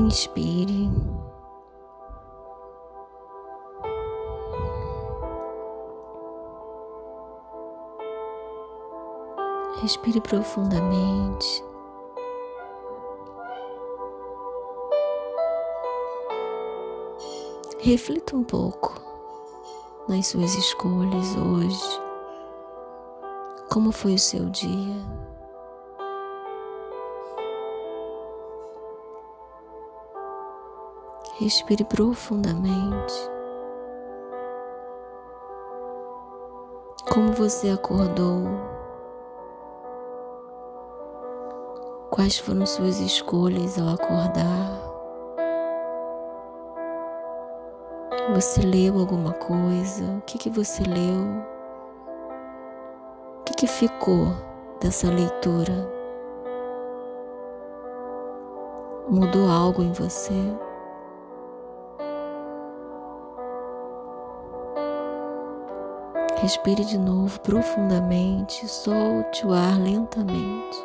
Inspire. Respire profundamente. Reflita um pouco nas suas escolhas hoje. Como foi o seu dia? Respire profundamente. Como você acordou? Quais foram suas escolhas ao acordar? Você leu alguma coisa? O que, que você leu? O que, que ficou dessa leitura? Mudou algo em você? Respire de novo profundamente, solte o ar lentamente.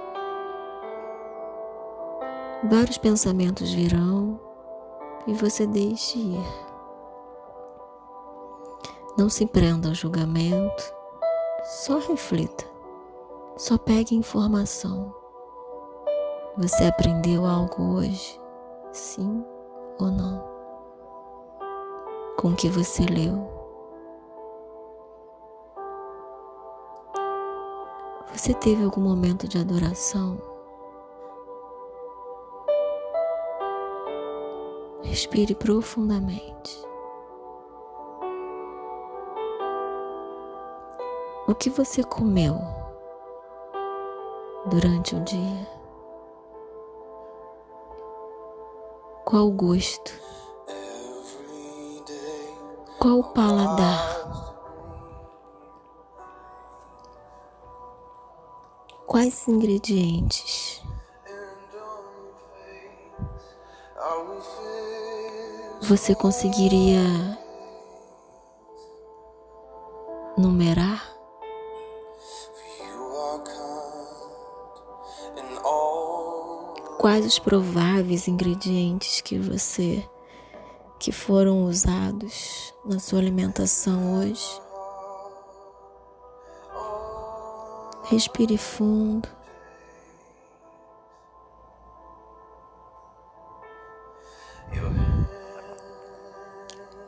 Vários pensamentos virão e você deixe ir. Não se prenda ao julgamento, só reflita, só pegue informação. Você aprendeu algo hoje? Sim ou não? Com o que você leu? Você teve algum momento de adoração? Respire profundamente. O que você comeu durante o dia? Qual o gosto? Qual o paladar? Quais ingredientes? Você conseguiria numerar? Quais os prováveis ingredientes que você que foram usados na sua alimentação hoje? Respire fundo.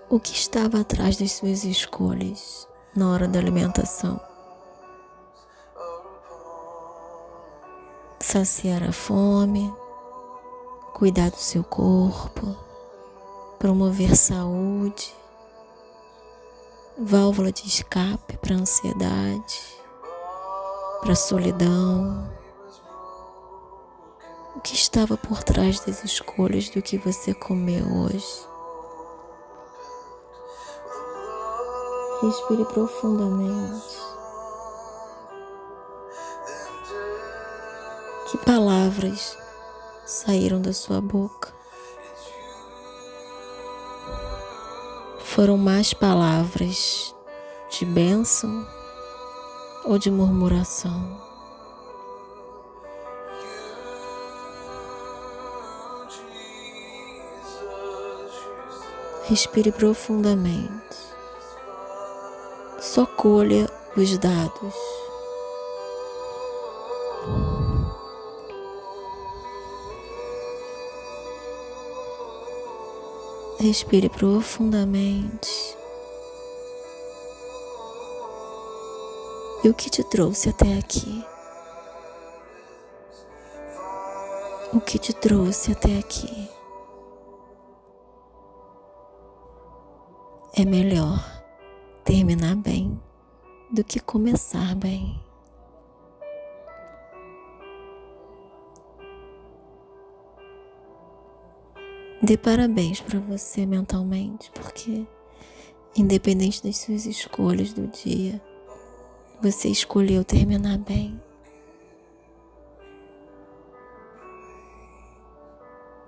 O que estava atrás das suas escolhas na hora da alimentação? Saciar a fome, cuidar do seu corpo, promover saúde, válvula de escape para a ansiedade para a solidão. O que estava por trás das escolhas do que você comeu hoje? Respire profundamente. Que palavras saíram da sua boca? Foram mais palavras de bênção ou de murmuração. Respire profundamente. Só colha os dados. Respire profundamente. E o que te trouxe até aqui. O que te trouxe até aqui. É melhor terminar bem do que começar bem. Dê parabéns para você mentalmente, porque independente das suas escolhas do dia, você escolheu terminar bem.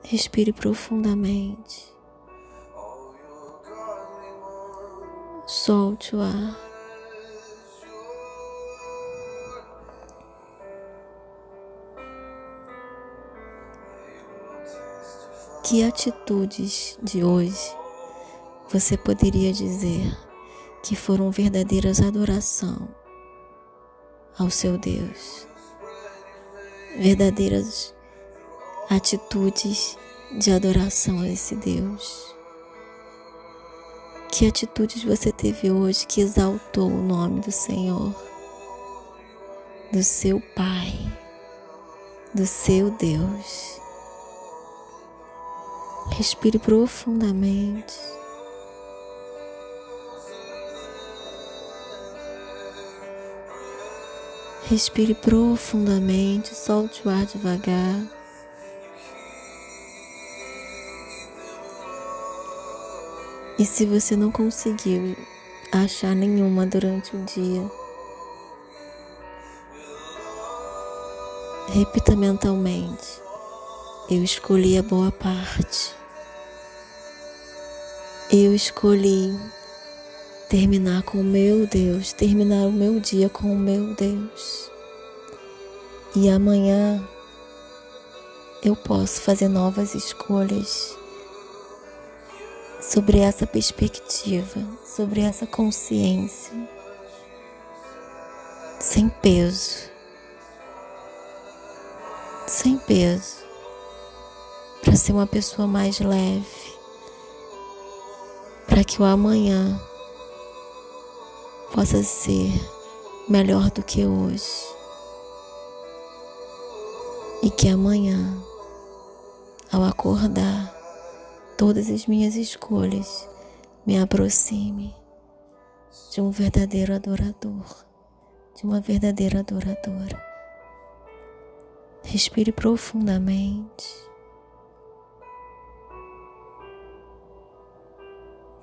Respire profundamente. Solte o ar. que atitudes de hoje você poderia dizer que foram verdadeiras adoração ao seu Deus? Verdadeiras atitudes de adoração a esse Deus. Que atitudes você teve hoje que exaltou o nome do Senhor, do seu Pai, do seu Deus? Respire profundamente. Respire profundamente, solte o ar devagar. E se você não conseguiu achar nenhuma durante o dia, repita mentalmente: Eu escolhi a boa parte. Eu escolhi terminar com o meu Deus, terminar o meu dia com o meu Deus. E amanhã eu posso fazer novas escolhas sobre essa perspectiva, sobre essa consciência, sem peso, sem peso, para ser uma pessoa mais leve, para que o amanhã possa ser melhor do que hoje. E que amanhã, ao acordar, todas as minhas escolhas me aproxime de um verdadeiro adorador, de uma verdadeira adoradora. Respire profundamente.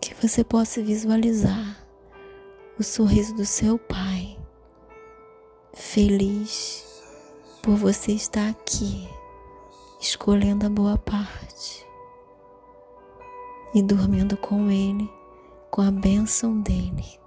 Que você possa visualizar o sorriso do seu Pai, feliz por você estar aqui, escolhendo a boa parte e dormindo com Ele, com a bênção dele.